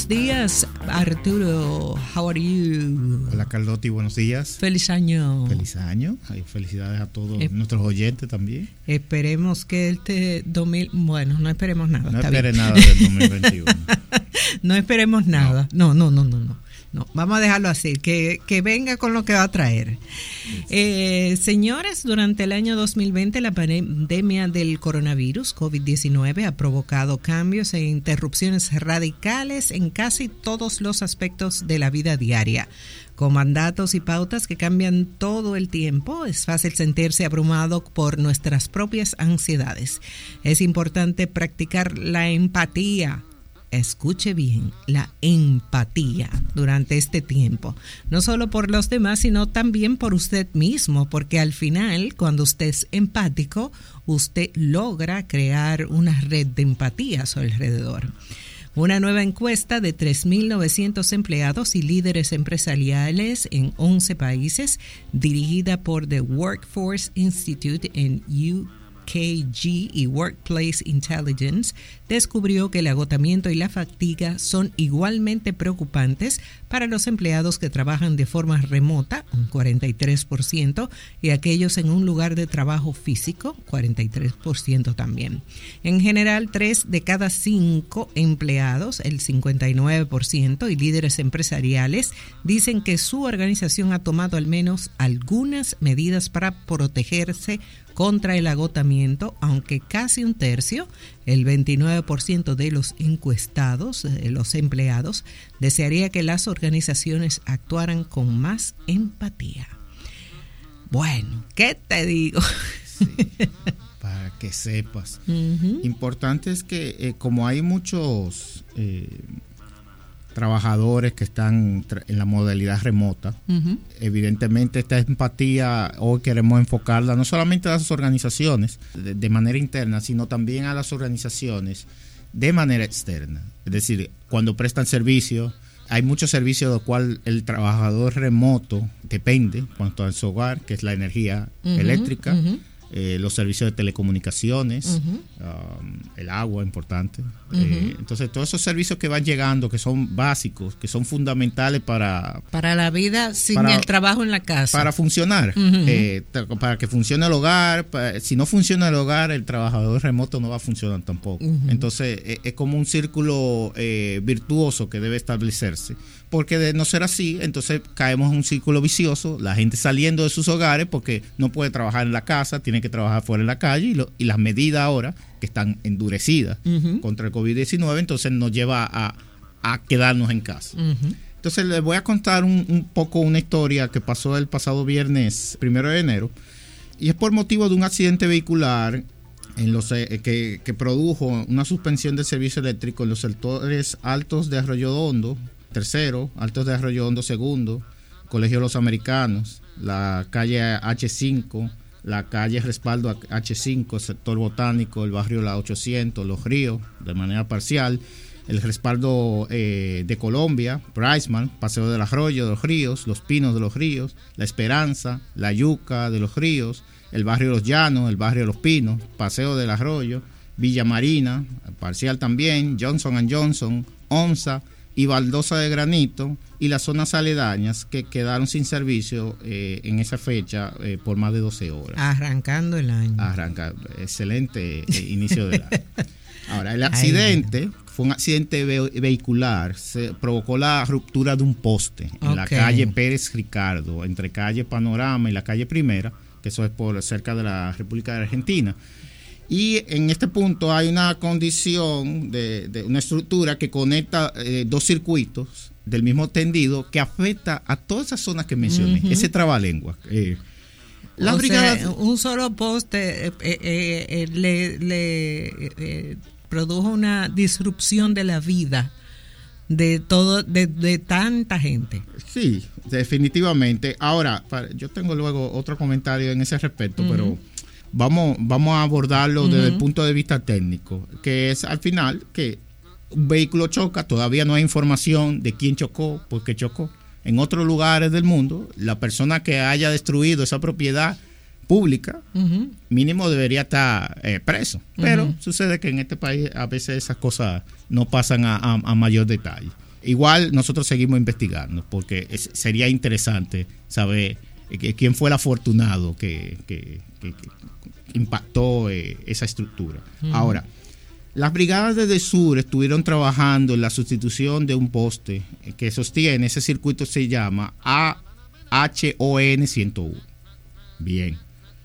Buenos días, Arturo. How are you? Hola, Carlotti. Buenos días. Feliz año. Feliz año. Y felicidades a todos nuestros oyentes también. Esperemos que este 2000. Bueno, no esperemos nada. No esperes nada del 2021. no esperemos nada. No, no, no, no, no. No, vamos a dejarlo así, que, venga con lo que va a traer. Eh, señores, durante el año 2020 la pandemia del coronavirus COVID-19 ha provocado cambios e interrupciones radicales en casi todos los aspectos de la vida diaria. Con mandatos y pautas que cambian todo el tiempo, es fácil sentirse abrumado por nuestras propias ansiedades. Es importante practicar la empatía escuche bien, la empatía durante este tiempo, no solo por los demás, sino también por usted mismo, porque al final, cuando usted es empático, usted logra crear una red de empatía a su alrededor. Una nueva encuesta de 3.900 empleados y líderes empresariales en 11 países, dirigida por The Workforce Institute en UK KG y Workplace Intelligence descubrió que el agotamiento y la fatiga son igualmente preocupantes para los empleados que trabajan de forma remota, un 43%, y aquellos en un lugar de trabajo físico, 43% también. En general, tres de cada cinco empleados, el 59%, y líderes empresariales dicen que su organización ha tomado al menos algunas medidas para protegerse contra el agotamiento, aunque casi un tercio, el 29% de los encuestados, eh, los empleados, desearía que las organizaciones actuaran con más empatía. Bueno, ¿qué te digo? para que sepas. Importante es que eh, como hay muchos eh, trabajadores que están en la modalidad remota. Evidentemente esta empatía hoy queremos enfocarla no solamente a las organizaciones de, manera interna, sino también a las organizaciones de manera externa. Es decir, cuando prestan servicio, hay muchos servicios de los cuales el trabajador remoto depende cuanto a su hogar, que es la energía eléctrica, eh, los servicios de telecomunicaciones, um, el agua importante. Eh, entonces, todos esos servicios que van llegando, que son básicos, que son fundamentales para... Para la vida sin el trabajo en la casa. Para funcionar, eh, para que funcione el hogar. si no funciona el hogar, el trabajador remoto no va a funcionar tampoco. Entonces, es como un círculo virtuoso que debe establecerse porque de no ser así, entonces caemos en un círculo vicioso, la gente saliendo de sus hogares porque no puede trabajar en la casa, tiene que trabajar fuera en la calle y, las medidas ahora que están endurecidas contra el COVID-19, entonces nos lleva a, quedarnos en casa. Entonces les voy a contar un, poco una historia que pasó el pasado viernes primero de enero y es por motivo de un accidente vehicular en los, eh, que, que, produjo una suspensión del servicio eléctrico en los sectores altos de Arroyo Hondo, tercero, Altos de Arroyo Hondo segundo, Colegio los Americanos, la calle H5, la calle Respaldo H5, sector botánico, el barrio La 800, Los Ríos, de manera parcial, el respaldo eh, de Colombia, Priceman, Paseo del Arroyo de los Ríos, Los Pinos de los Ríos, La Esperanza, La Yuca de los Ríos, el barrio Los Llanos, el barrio Los Pinos, Paseo del Arroyo, Villa Marina, parcial también, Johnson Johnson, Onza, y baldosa de granito y las zonas aledañas que quedaron sin servicio eh, en esa fecha eh, por más de 12 horas. Arrancando el año. Arrancando, excelente eh, inicio del año. Ahora, el accidente fue un accidente vehicular, se provocó la ruptura de un poste en la calle Pérez Ricardo, entre calle Panorama y la calle Primera, que eso es por cerca de la República de Argentina. Y en este punto hay una condición de, una estructura que conecta eh, dos circuitos del mismo tendido que afecta a todas esas zonas que mencioné, ese trabalengua. Eh, la un solo poste eh, le, produjo una disrupción de la vida de todo de, de, tanta gente. Sí, definitivamente. Ahora, yo tengo luego otro comentario en ese respecto, pero vamos, vamos a abordarlo desde el punto de vista técnico, que es al final que un vehículo choca, todavía no hay información de quién chocó, por qué chocó. En otros lugares del mundo, la persona que haya destruido esa propiedad pública, mínimo debería estar eh, preso. Pero sucede que en este país a veces esas cosas no pasan a, mayor detalle. Igual nosotros seguimos investigando porque sería interesante saber eh, quién fue el afortunado que, impactó eh, esa estructura. Ahora, las brigadas de Sur estuvieron trabajando en la sustitución de un poste que sostiene, ese circuito se llama AHON 101. Bien.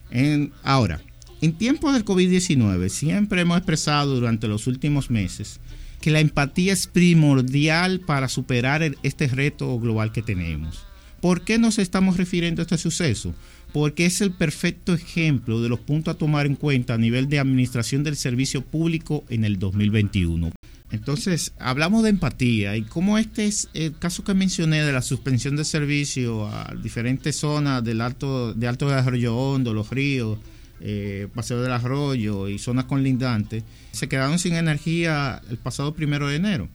En, ahora, en tiempos del COVID-19 siempre hemos expresado durante los últimos meses que la empatía es primordial para superar este reto global que tenemos. ¿Por qué nos estamos refiriendo a este suceso? Porque es el perfecto ejemplo de los puntos a tomar en cuenta a nivel de administración del servicio público en el 2021. Entonces, hablamos de empatía y cómo este es el caso que mencioné de la suspensión de servicio a diferentes zonas del alto, de Alto de Arroyo Hondo, los ríos, eh, Paseo del Arroyo y zonas conlindantes, se quedaron sin energía el pasado primero de enero.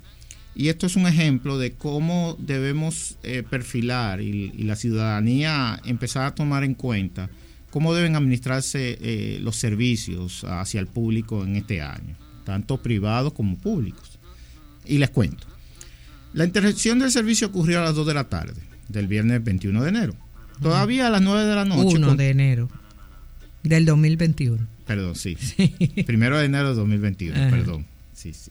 Y esto es un ejemplo de cómo debemos eh, perfilar y, la ciudadanía empezar a tomar en cuenta cómo deben administrarse eh, los servicios hacia el público en este año tanto privados como públicos. Y les cuento. La interrupción del servicio ocurrió a las 2 de la tarde del viernes 21 de enero. Todavía a las 9 de la noche. 1 de enero del 2021. Perdón, sí. Primero de enero de 2021, perdón. Sí, sí,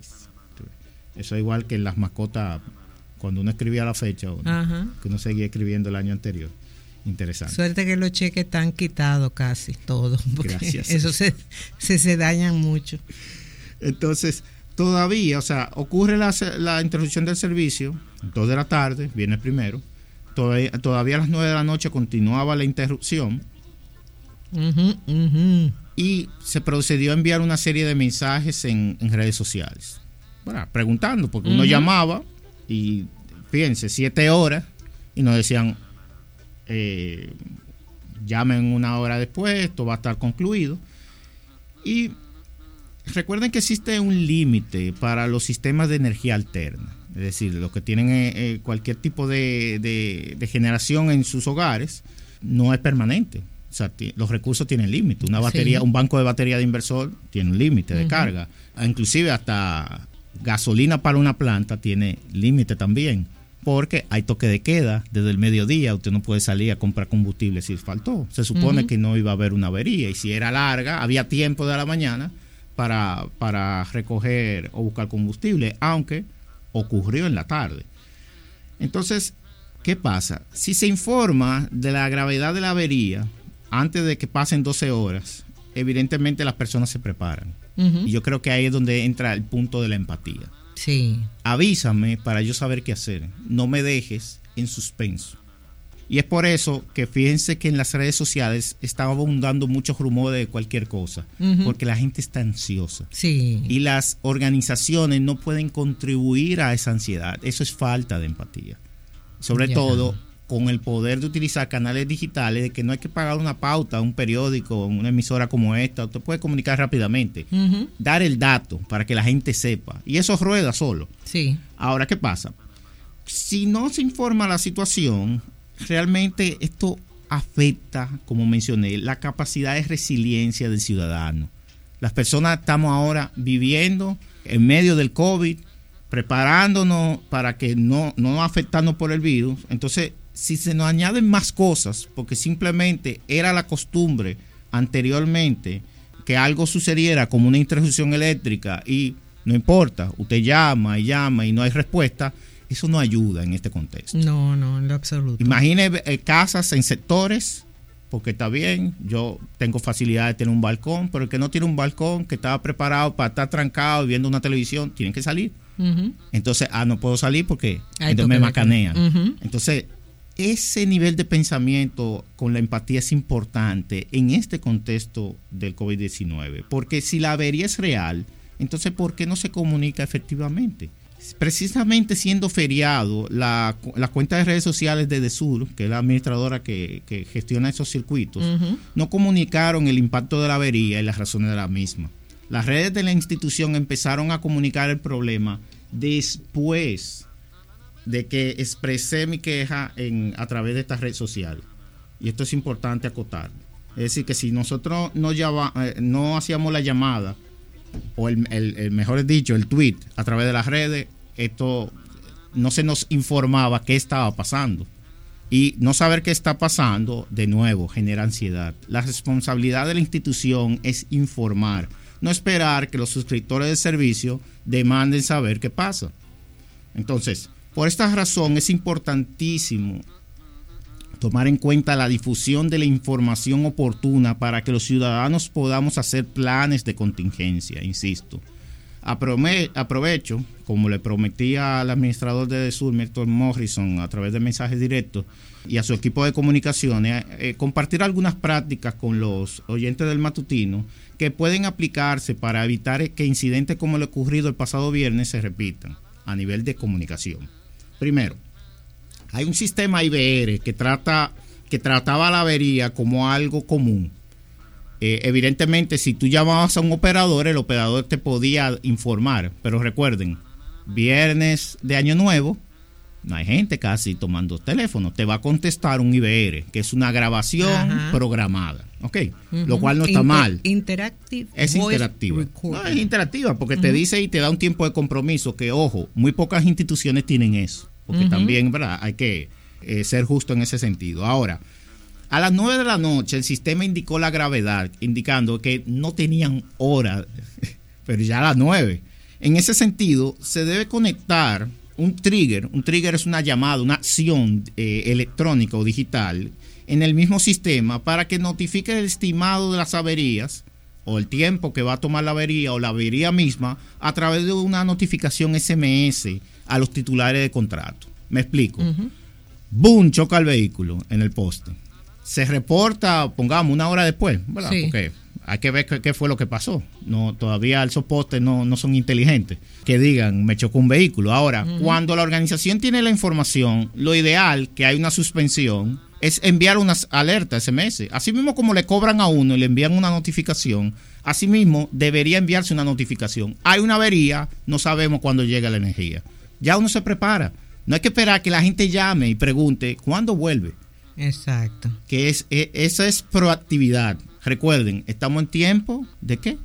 Eso es igual que en las mascotas, cuando uno escribía la fecha, que uno seguía escribiendo el año anterior. Interesante. Suerte que los cheques están quitados casi todos. Gracias. Eso se, se, se dañan mucho. Entonces, todavía, o sea, ocurre la, la interrupción del servicio, 2 de la tarde, viene primero, todavía, todavía a las 9 de la noche continuaba la interrupción. Y se procedió a enviar una serie de mensajes en, redes sociales. Bueno, preguntando, porque uno llamaba y fíjense, siete horas y nos decían, eh, llamen una hora después, esto va a estar concluido. Y recuerden que existe un límite para los sistemas de energía alterna. Es decir, los que tienen eh, eh, cualquier tipo de, generación en sus hogares, no es permanente. O sea, los recursos tienen límite. Una batería, un banco de batería de inversor tiene un límite de carga. Inclusive hasta gasolina para una planta tiene límite también. Porque hay toque de queda desde el mediodía. Usted no puede salir a comprar combustible si faltó. Se supone que no iba a haber una avería. Y si era larga, había tiempo de la mañana para, recoger o buscar combustible, aunque ocurrió en la tarde. Entonces, ¿qué pasa? Si se informa de la gravedad de la avería antes de que pasen 12 horas, evidentemente las personas se preparan. Y yo creo que ahí es donde entra el punto de la empatía. Sí. Avísame para yo saber qué hacer. No me dejes en suspenso. Y es por eso que fíjense que en las redes sociales estaba abundando muchos rumores de cualquier cosa, porque la gente está ansiosa. Sí. Y las organizaciones no pueden contribuir a esa ansiedad. Eso es falta de empatía. Sobre todo con el poder de utilizar canales digitales, de que no hay que pagar una pauta, un periódico, una emisora como esta, usted puede comunicar rápidamente, dar el dato para que la gente sepa. Y eso rueda solo. Sí. Ahora, ¿qué pasa? Si no se informa la situación, realmente esto afecta, como mencioné, la capacidad de resiliencia del ciudadano. Las personas estamos ahora viviendo en medio del COVID, preparándonos para que no, no afectarnos por el virus. Entonces, si se nos añaden más cosas, porque simplemente era la costumbre anteriormente que algo sucediera como una interrupción eléctrica y no importa, usted llama y llama y no hay respuesta, eso no ayuda en este contexto. No, no, en lo absoluto. Imagine eh, casas en sectores, porque está bien, yo tengo facilidad de tener un balcón, pero el que no tiene un balcón, que estaba preparado para estar trancado viendo una televisión, tiene que salir. Entonces, ah, no puedo salir porque entonces me macanean. Entonces, ese nivel de pensamiento con la empatía es importante en este contexto del COVID-19, porque si la avería es real, entonces, ¿por qué no se comunica efectivamente? precisamente siendo feriado, la, cuenta de redes sociales de Desur, que es la administradora que, gestiona esos circuitos, no comunicaron el impacto de la avería y las razones de la misma. Las redes de la institución empezaron a comunicar el problema después de que expresé mi queja en, a través de esta red social. Y esto es importante acotar. Es decir, que si nosotros no, eh, no hacíamos la llamada, o el, el, mejor dicho, el tweet a través de las redes, esto no se nos informaba qué estaba pasando. Y no saber qué está pasando, de nuevo, genera ansiedad. La responsabilidad de la institución es informar, no esperar que los suscriptores del servicio demanden saber qué pasa. Entonces, por esta razón es importantísimo tomar en cuenta la difusión de la información oportuna para que los ciudadanos podamos hacer planes de contingencia, insisto. aprovecho, como le prometí al administrador de Sur, Milton Morrison, a través de mensajes directos, y a su equipo de comunicaciones, eh, compartir algunas prácticas con los oyentes del matutino que pueden aplicarse para evitar que incidentes como el ocurrido el pasado viernes se repitan a nivel de comunicación. Primero, hay un sistema IBR que trata que trataba la avería como algo común. Eh, evidentemente, si tú llamabas a un operador, el operador te podía informar. Pero recuerden, viernes de Año Nuevo, no hay gente casi tomando teléfono. Te va a contestar un IBR, que es una grabación programada. ¿Ok? Lo cual no está mal. Interactive. Es interactiva. No, es interactiva porque te dice y te da un tiempo de compromiso que, ojo, muy pocas instituciones tienen eso. Porque también, ¿verdad? Hay que eh, ser justo en ese sentido. Ahora, a las 9 de la noche el sistema indicó la gravedad, indicando que no tenían hora, pero ya a las 9. En ese sentido, se debe conectar un trigger, un trigger es una llamada, una acción eh, electrónica o digital en el mismo sistema para que notifique el estimado de las averías o el tiempo que va a tomar la avería o la avería misma a través de una notificación SMS a los titulares de contrato. Me explico. Boom, choca el vehículo en el poste. Se reporta, pongamos, una hora después, ¿verdad? Porque hay que ver qué, fue lo que pasó. No, todavía esos postes no, no son inteligentes. Que digan, me chocó un vehículo. Ahora, cuando la organización tiene la información, lo ideal que hay una suspensión es enviar unas alertas SMS. Así mismo como le cobran a uno y le envían una notificación, así mismo debería enviarse una notificación. Hay una avería, no sabemos cuándo llega la energía. Ya uno se prepara. No hay que esperar que la gente llame y pregunte cuándo vuelve. Exacto. Que es, e, esa es proactividad. Recuerden, estamos en tiempo de qué?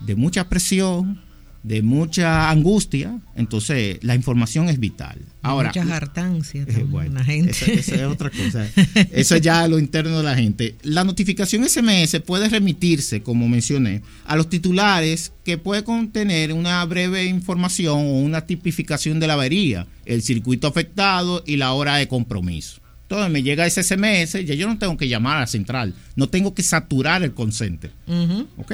De mucha presión, de mucha angustia, entonces la información es vital. Ahora, mucha hartancia eh, la gente. Esa, es otra cosa. Eso es ya lo interno de la gente. La notificación SMS puede remitirse, como mencioné, a los titulares que puede contener una breve información o una tipificación de la avería, el circuito afectado y la hora de compromiso. Entonces me llega ese SMS, ya yo no tengo que llamar a la central, no tengo que saturar el call center. ¿Ok?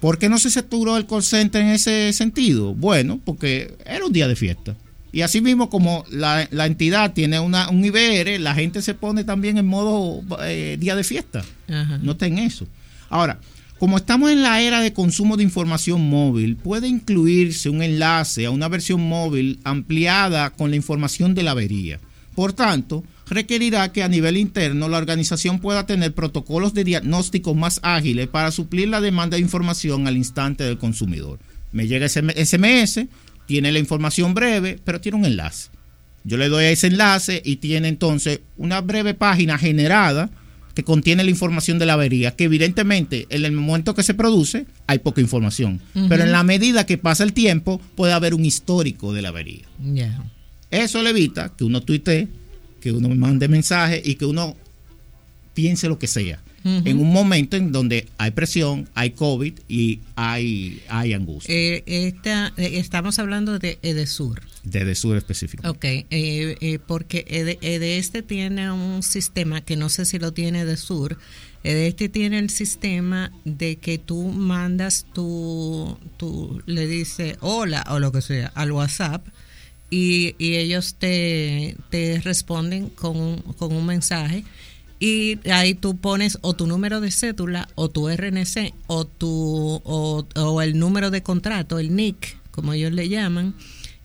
¿Por qué no se saturó el call center en ese sentido? Bueno, porque era un día de fiesta. Y así mismo como la, entidad tiene una, un IBR, la gente se pone también en modo eh, día de fiesta. Noten eso. Ahora, como estamos en la era de consumo de información móvil, puede incluirse un enlace a una versión móvil ampliada con la información de la avería. Por tanto, requerirá que a nivel interno la organización pueda tener protocolos de diagnóstico más ágiles para suplir la demanda de información al instante del consumidor. Me llega ese SMS, tiene la información breve, pero tiene un enlace. Yo le doy a ese enlace y tiene entonces una breve página generada que contiene la información de la avería, que evidentemente en el momento que se produce hay poca información, pero en la medida que pasa el tiempo puede haber un histórico de la avería. Eso le evita que uno tuitee que uno mande mensaje y que uno piense lo que sea. En un momento en donde hay presión, hay COVID y hay, hay angustia. Eh, eh, estamos hablando de Edesur. De Edesur específico. Ok, eh, porque este tiene un sistema que no sé si lo tiene Edesur. Este tiene el sistema de que tú mandas tu, tu le dice hola o lo que sea al WhatsApp y, ellos te, responden con un, con un mensaje. Y ahí tú pones o tu número de cédula o tu RNC o tu o, el número de contrato, el NIC, como ellos le llaman,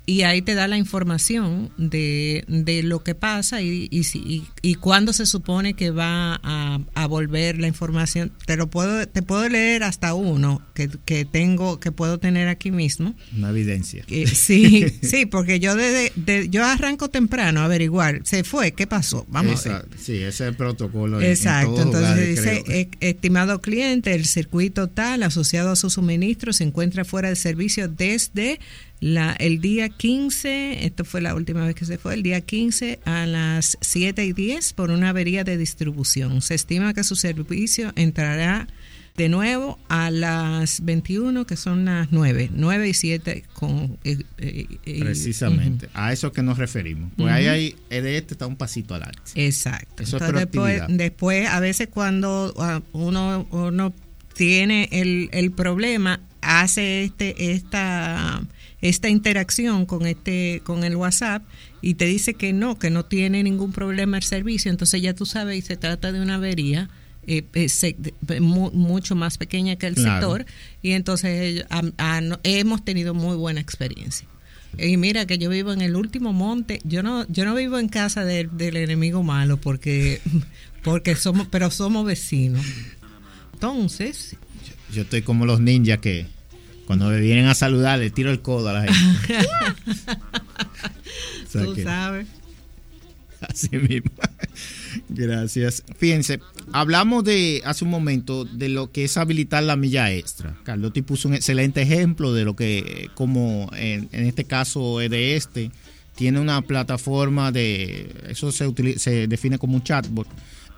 y ahí te da la información de, de lo que pasa y, y, y, y cuándo se supone que va a, a, volver la información. Te lo puedo, te puedo leer hasta uno que, que tengo, que puedo tener aquí mismo. Una evidencia. Eh, sí, sí, porque yo desde de, yo arranco temprano a averiguar, se fue, ¿qué pasó? Vamos a ver. Sí, ese es el protocolo. Exacto, en, en entonces dice, creo. eh, estimado cliente, el circuito tal asociado a su suministro se encuentra fuera de servicio desde la, el día 15, esto fue la última vez que se fue, el día 15 a las 7 y 10 por una avería de distribución. Se estima que su servicio entrará de nuevo a las 21, que son las 9, 9 y 7 con... Eh, eh, Precisamente, uh -huh. a eso que nos referimos. Pues uh -huh. ahí hay, de este está un pasito adelante. Exacto. Eso Entonces, es después, después, a veces cuando uh, uno, uno tiene el, el problema, hace este esta esta interacción con este con el WhatsApp y te dice que no, que no tiene ningún problema el servicio, entonces ya tú sabes y se trata de una avería eh, eh, mu mucho más pequeña que el claro. sector y entonces a, a, hemos tenido muy buena experiencia. Y mira que yo vivo en el último monte, yo no yo no vivo en casa de, del enemigo malo porque porque somos pero somos vecinos. Entonces, yo estoy como los ninjas que cuando me vienen a saludar, le tiro el codo a la gente. o sea Tú que, sabes. Así mismo. Gracias. Fíjense, hablamos de hace un momento de lo que es habilitar la milla extra. Carlotti puso un excelente ejemplo de lo que, como en, en este caso de este, tiene una plataforma de, eso se, utiliza, se define como un chatbot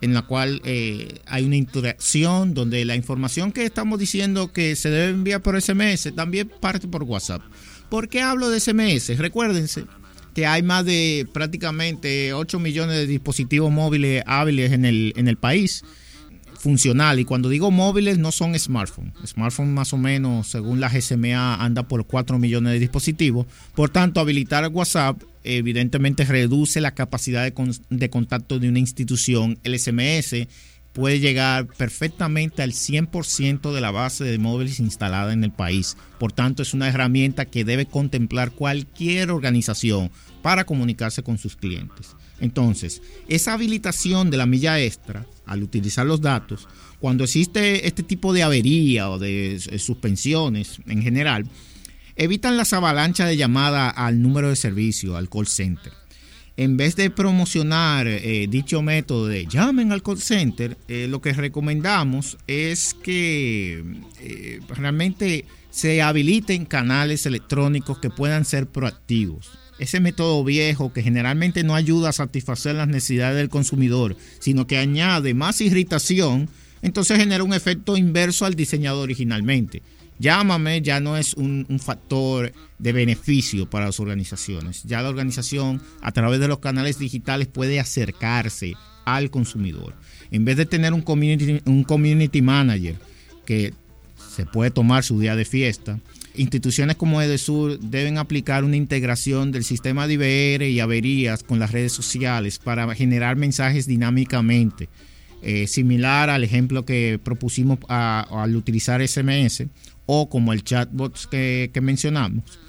en la cual eh, hay una interacción donde la información que estamos diciendo que se debe enviar por SMS también parte por WhatsApp. ¿Por qué hablo de SMS? Recuérdense que hay más de prácticamente 8 millones de dispositivos móviles hábiles en el, en el país y cuando digo móviles no son smartphones. Smartphone más o menos según la GSMA anda por 4 millones de dispositivos. Por tanto, habilitar WhatsApp evidentemente reduce la capacidad de, de, contacto de una institución. El SMS puede llegar perfectamente al 100% de la base de móviles instalada en el país. Por tanto, es una herramienta que debe contemplar cualquier organización para comunicarse con sus clientes. Entonces, esa habilitación de la milla extra, al utilizar los datos, cuando existe este tipo de avería o de suspensiones en general, evitan las avalanchas de llamada al número de servicio, al call center. En vez de promocionar eh, dicho método de llamen al call center, eh, lo que recomendamos es que eh, realmente se habiliten canales electrónicos que puedan ser proactivos. Ese método viejo que generalmente no ayuda a satisfacer las necesidades del consumidor, sino que añade más irritación, entonces genera un efecto inverso al diseñado originalmente llámame ya no es un, factor de beneficio para las organizaciones. Ya la organización a través de los canales digitales puede acercarse al consumidor. En vez de tener un community, un community manager que se puede tomar su día de fiesta, instituciones como Edesur deben aplicar una integración del sistema de IBR y averías con las redes sociales para generar mensajes dinámicamente. Eh, similar al ejemplo que propusimos al utilizar SMS o como el chatbot que, que mencionamos.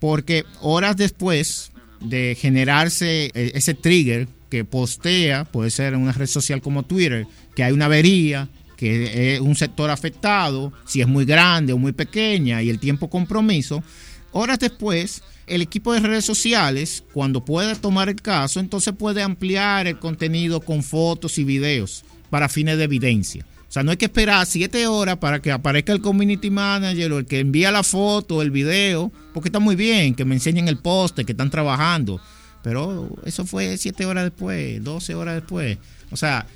Porque horas después de generarse ese trigger que postea, puede ser en una red social como Twitter, que hay una avería, que es un sector afectado, si es muy grande o muy pequeña y el tiempo compromiso, horas después el equipo de redes sociales, cuando pueda tomar el caso, entonces puede ampliar el contenido con fotos y videos para fines de evidencia. O sea, no hay que esperar siete horas para que aparezca el community manager o el que envía la foto, el video, porque está muy bien que me enseñen el poste, que están trabajando. Pero eso fue siete horas después, 12 horas después. O sea,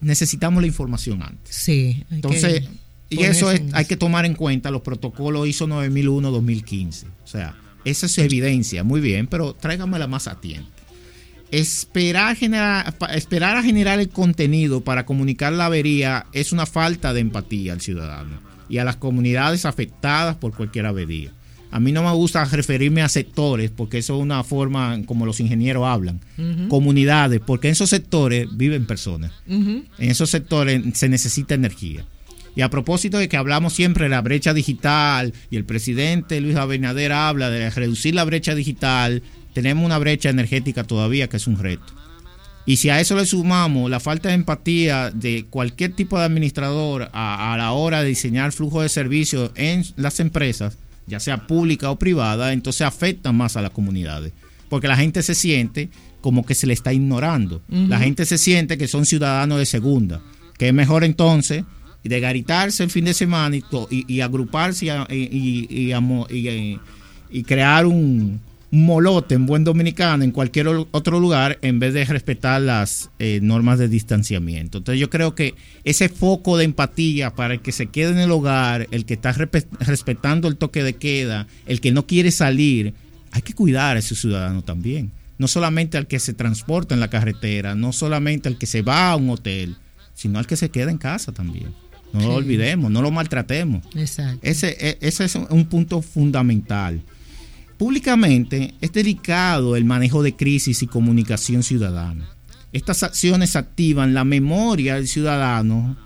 necesitamos la información antes. Sí. Entonces, y eso es, hay que tomar en cuenta los protocolos ISO 9001-2015. O sea, esa es evidencia, muy bien, pero tráigamela más a tiempo. Esperar, generar, esperar a generar el contenido para comunicar la avería es una falta de empatía al ciudadano y a las comunidades afectadas por cualquier avería. A mí no me gusta referirme a sectores porque eso es una forma como los ingenieros hablan. Uh -huh. Comunidades, porque en esos sectores viven personas. Uh -huh. En esos sectores se necesita energía. Y a propósito de que hablamos siempre de la brecha digital y el presidente Luis Abinader habla de reducir la brecha digital, tenemos una brecha energética todavía que es un reto. Y si a eso le sumamos la falta de empatía de cualquier tipo de administrador a, la hora de diseñar flujo de servicios en las empresas, ya sea pública o privada, entonces afecta más a las comunidades. Porque la gente se siente como que se le está ignorando. La gente se siente que son ciudadanos de segunda. Que es mejor entonces de garitarse el fin de semana y, agruparse y, y crear un, molote en buen dominicano en cualquier otro lugar en vez de respetar las eh, normas de distanciamiento. Entonces yo creo que ese foco de empatía para el que se quede en el hogar, el que está respetando el toque de queda, el que no quiere salir, hay que cuidar a ese ciudadano también. No solamente al que se transporta en la carretera, no solamente al que se va a un hotel, sino al que se queda en casa también. No lo olvidemos, no lo maltratemos. Ese, e, ese es un punto fundamental. Públicamente es delicado el manejo de crisis y comunicación ciudadana. Estas acciones activan la memoria del ciudadano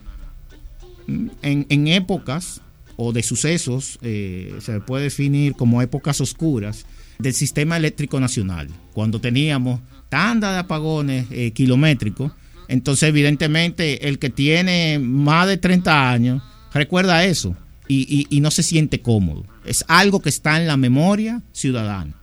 en, épocas o de sucesos, eh, se puede definir como épocas oscuras, del sistema eléctrico nacional. Cuando teníamos tanda de apagones eh, kilométricos, entonces evidentemente el que tiene más de 30 años recuerda eso y, no se siente cómodo. Es algo que está en la memoria ciudadana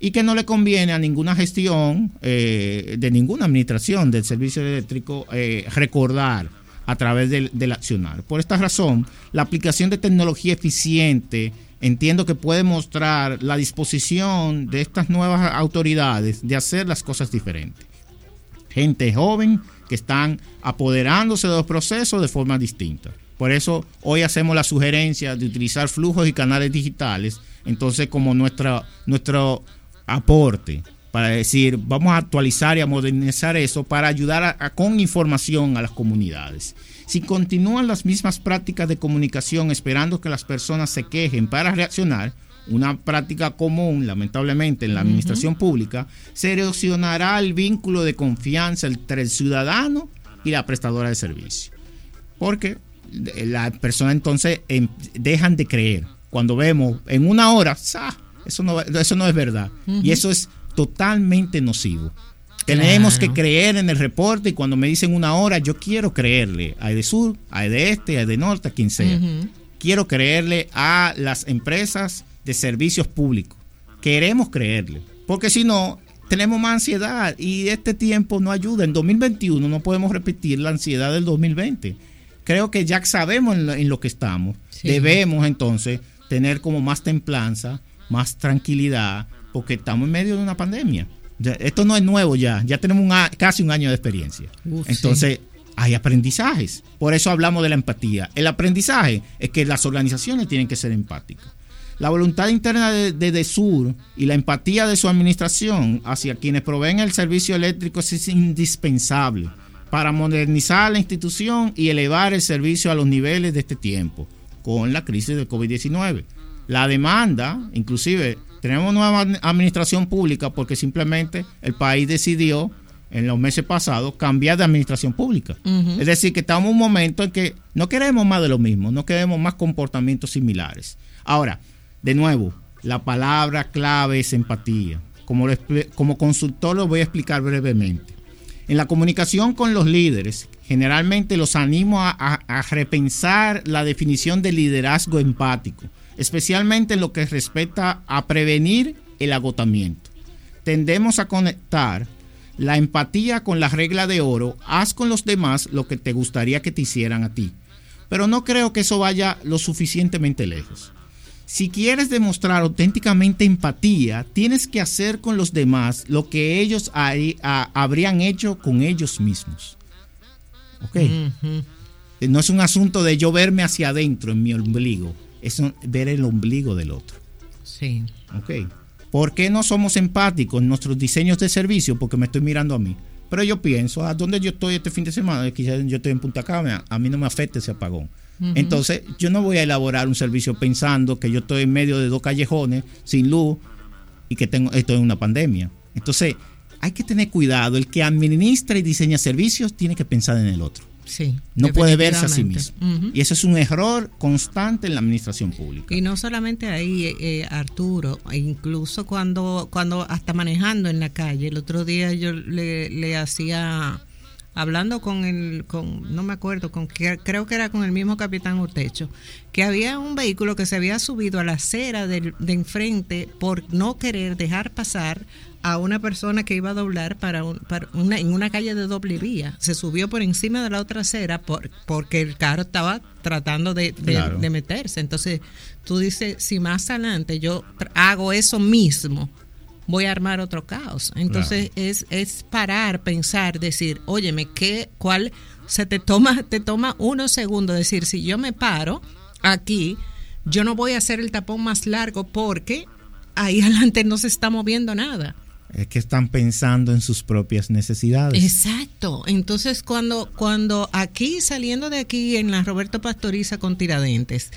y que no le conviene a ninguna gestión eh, de ninguna administración del servicio eléctrico eh, recordar a través del, del, accionar. Por esta razón, la aplicación de tecnología eficiente entiendo que puede mostrar la disposición de estas nuevas autoridades de hacer las cosas diferentes. Gente joven que están apoderándose de los procesos de forma distinta. Por eso hoy hacemos la sugerencia de utilizar flujos y canales digitales, entonces como nuestra, nuestro aporte para decir, vamos a actualizar y a modernizar eso para ayudar con información a las comunidades. Si continúan las mismas prácticas de comunicación esperando que las personas se quejen para reaccionar, una práctica común, lamentablemente, en la administración pública, se erosionará el vínculo de confianza entre el ciudadano y la prestadora de servicio. Porque la persona entonces em, dejan de creer. Cuando vemos en una hora, eso no, eso no es verdad. Y eso es totalmente nocivo. Tenemos que creer en el reporte y cuando me dicen una hora, yo quiero creerle a Sur, a Este, a Norte, a quien sea. Quiero creerle a las empresas de servicios públicos. Queremos creerle. Porque si no, tenemos más ansiedad y este tiempo no ayuda. En 2021 no podemos repetir la ansiedad del 2020 creo que ya sabemos en lo, que estamos. Debemos entonces tener como más templanza, más tranquilidad, porque estamos en medio de una pandemia. esto no es nuevo ya, ya tenemos casi un año de experiencia. entonces, hay aprendizajes. Por eso hablamos de la empatía. El aprendizaje es que las organizaciones tienen que ser empáticas. La voluntad interna de, de DESUR y la empatía de su administración hacia quienes proveen el servicio eléctrico es indispensable para modernizar la institución y elevar el servicio a los niveles de este tiempo con la crisis del COVID-19. La demanda, inclusive, tenemos nueva administración pública porque simplemente el país decidió en los meses pasados cambiar de administración pública. Es decir, que estamos en un momento en que no queremos más de lo mismo, no queremos más comportamientos similares. Ahora, de nuevo, la palabra clave es empatía. Como, como consultor lo voy a explicar brevemente. En la comunicación con los líderes, generalmente los animo a, repensar la definición de liderazgo empático, especialmente en lo que respecta a prevenir el agotamiento. Tendemos a conectar la empatía con la regla de oro, haz con los demás lo que te gustaría que te hicieran a ti. Pero no creo que eso vaya lo suficientemente lejos. Si quieres demostrar auténticamente empatía, tienes que hacer con los demás lo que ellos habrían hecho con ellos mismos. ¿Ok? No es un asunto de yo verme hacia adentro en mi ombligo, es ver el ombligo del otro. Sí. ¿Ok? ¿Por qué no somos empáticos en nuestros diseños de servicio? Porque me estoy mirando a mí. Pero yo pienso, ¿a dónde yo estoy este fin de semana? Quizás yo estoy en Punta Cana, a mí no me afecta ese apagón. Entonces, yo no voy a elaborar un servicio pensando que yo estoy en medio de dos callejones sin luz y que tengo esto es una pandemia. Entonces, hay que tener cuidado. El que administra y diseña servicios tiene que pensar en el otro. Sí, no puede verse a sí mismo. Y eso es un error constante en la administración pública. Y no solamente ahí, eh, eh, Arturo, incluso cuando, cuando hasta manejando en la calle, el otro día yo le, le hacía hablando con el, con, no me acuerdo, con creo que era con el mismo capitán Urtecho, que había un vehículo que se había subido a la acera de, de enfrente por no querer dejar pasar a una persona que iba a doblar para, una, en una calle de doble vía. Se subió por encima de la otra acera por, porque el carro estaba tratando de, de meterse. Entonces, tú dices, si más adelante yo hago eso mismo, voy a armar otro caos. Entonces es, es parar, pensar, decir, óyeme, ¿qué, cuál se te toma, te toma unos segundos, decir, si yo me paro aquí, yo no voy a hacer el tapón más largo porque ahí adelante no se está moviendo nada. Es que están pensando en sus propias necesidades. Exacto. Entonces, cuando, cuando aquí, saliendo de aquí en la Roberto Pastoriza con Tiradentes,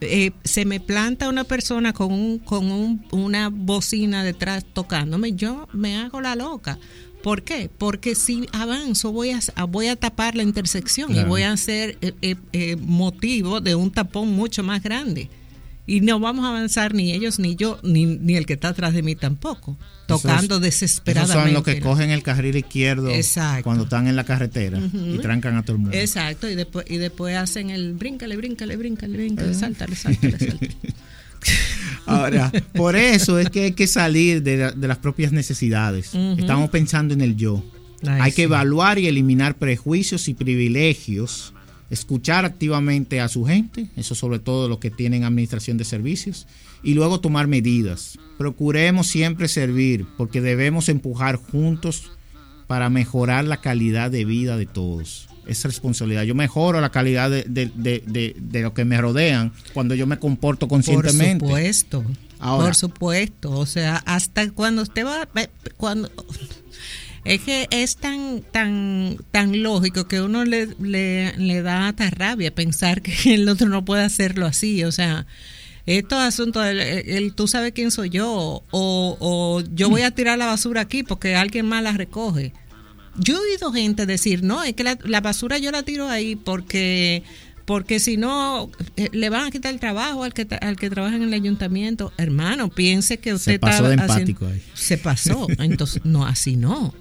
eh, se me planta una persona con, un, con un, una bocina detrás tocándome, yo me hago la loca. ¿Por qué? Porque si avanzo voy a, voy a tapar la intersección y voy a ser eh, eh, motivo de un tapón mucho más grande y no vamos a avanzar ni ellos, ni yo, ni, ni el que está atrás de mí tampoco, tocando desesperadamente. son los que cogen el carril izquierdo cuando están en la carretera y trancan a todo el mundo. Exacto, y después, y después hacen el bríncale, bríncale, bríncale, bríncale, sáltale, sáltale, sáltale. Ahora, por eso es que hay que salir de, las propias necesidades. Estamos pensando en el yo. hay que evaluar y eliminar prejuicios y privilegios escuchar activamente a su gente, eso sobre todo los que tienen administración de servicios, y luego tomar medidas. Procuremos siempre servir, porque debemos empujar juntos para mejorar la calidad de vida de todos. Es responsabilidad. Yo mejoro la calidad de, de, lo que me rodean cuando yo me comporto conscientemente. Por supuesto. por supuesto. O sea, hasta cuando usted va. Cuando, es que es tan tan tan lógico que uno le, le, da hasta rabia pensar que el otro no puede hacerlo así. O sea, estos asuntos, el, tú sabes quién soy yo, o, o yo voy a tirar la basura aquí porque alguien más la recoge. Yo he oído gente decir, no, es que la, basura yo la tiro ahí porque porque si no eh, le van a quitar el trabajo al que al que trabaja en el ayuntamiento hermano piense que usted se pasó de empático ahí. se pasó entonces no así no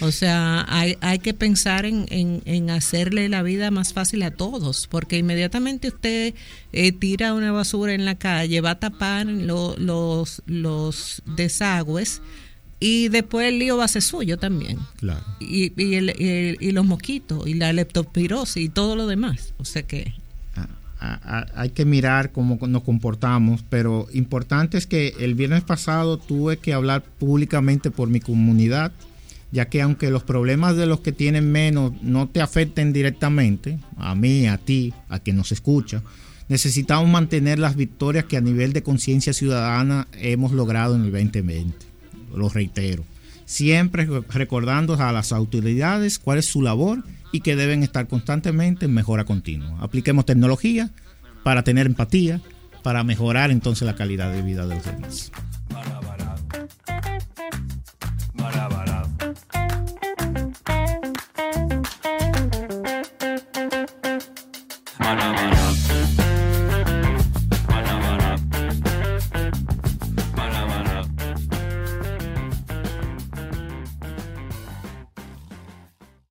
o sea, hay, hay que pensar en, en, hacerle la vida más fácil a todos, porque inmediatamente usted eh, tira una basura en la calle, va a tapar los, los desagües y después el lío va a ser suyo también. Claro. Y, y, el, y, los mosquitos, y la leptospirosis y todo lo demás. O sea que hay que mirar cómo nos comportamos, pero importante es que el viernes pasado tuve que hablar públicamente por mi comunidad ya que aunque los problemas de los que tienen menos no te afecten directamente, a mí, a ti, a quien nos escucha, necesitamos mantener las victorias que a nivel de conciencia ciudadana hemos logrado en el 2020. Lo reitero. Siempre recordando a las autoridades cuál es su labor y que deben estar constantemente en mejora continua. Apliquemos tecnología para tener empatía, para mejorar entonces la calidad de vida de los demás.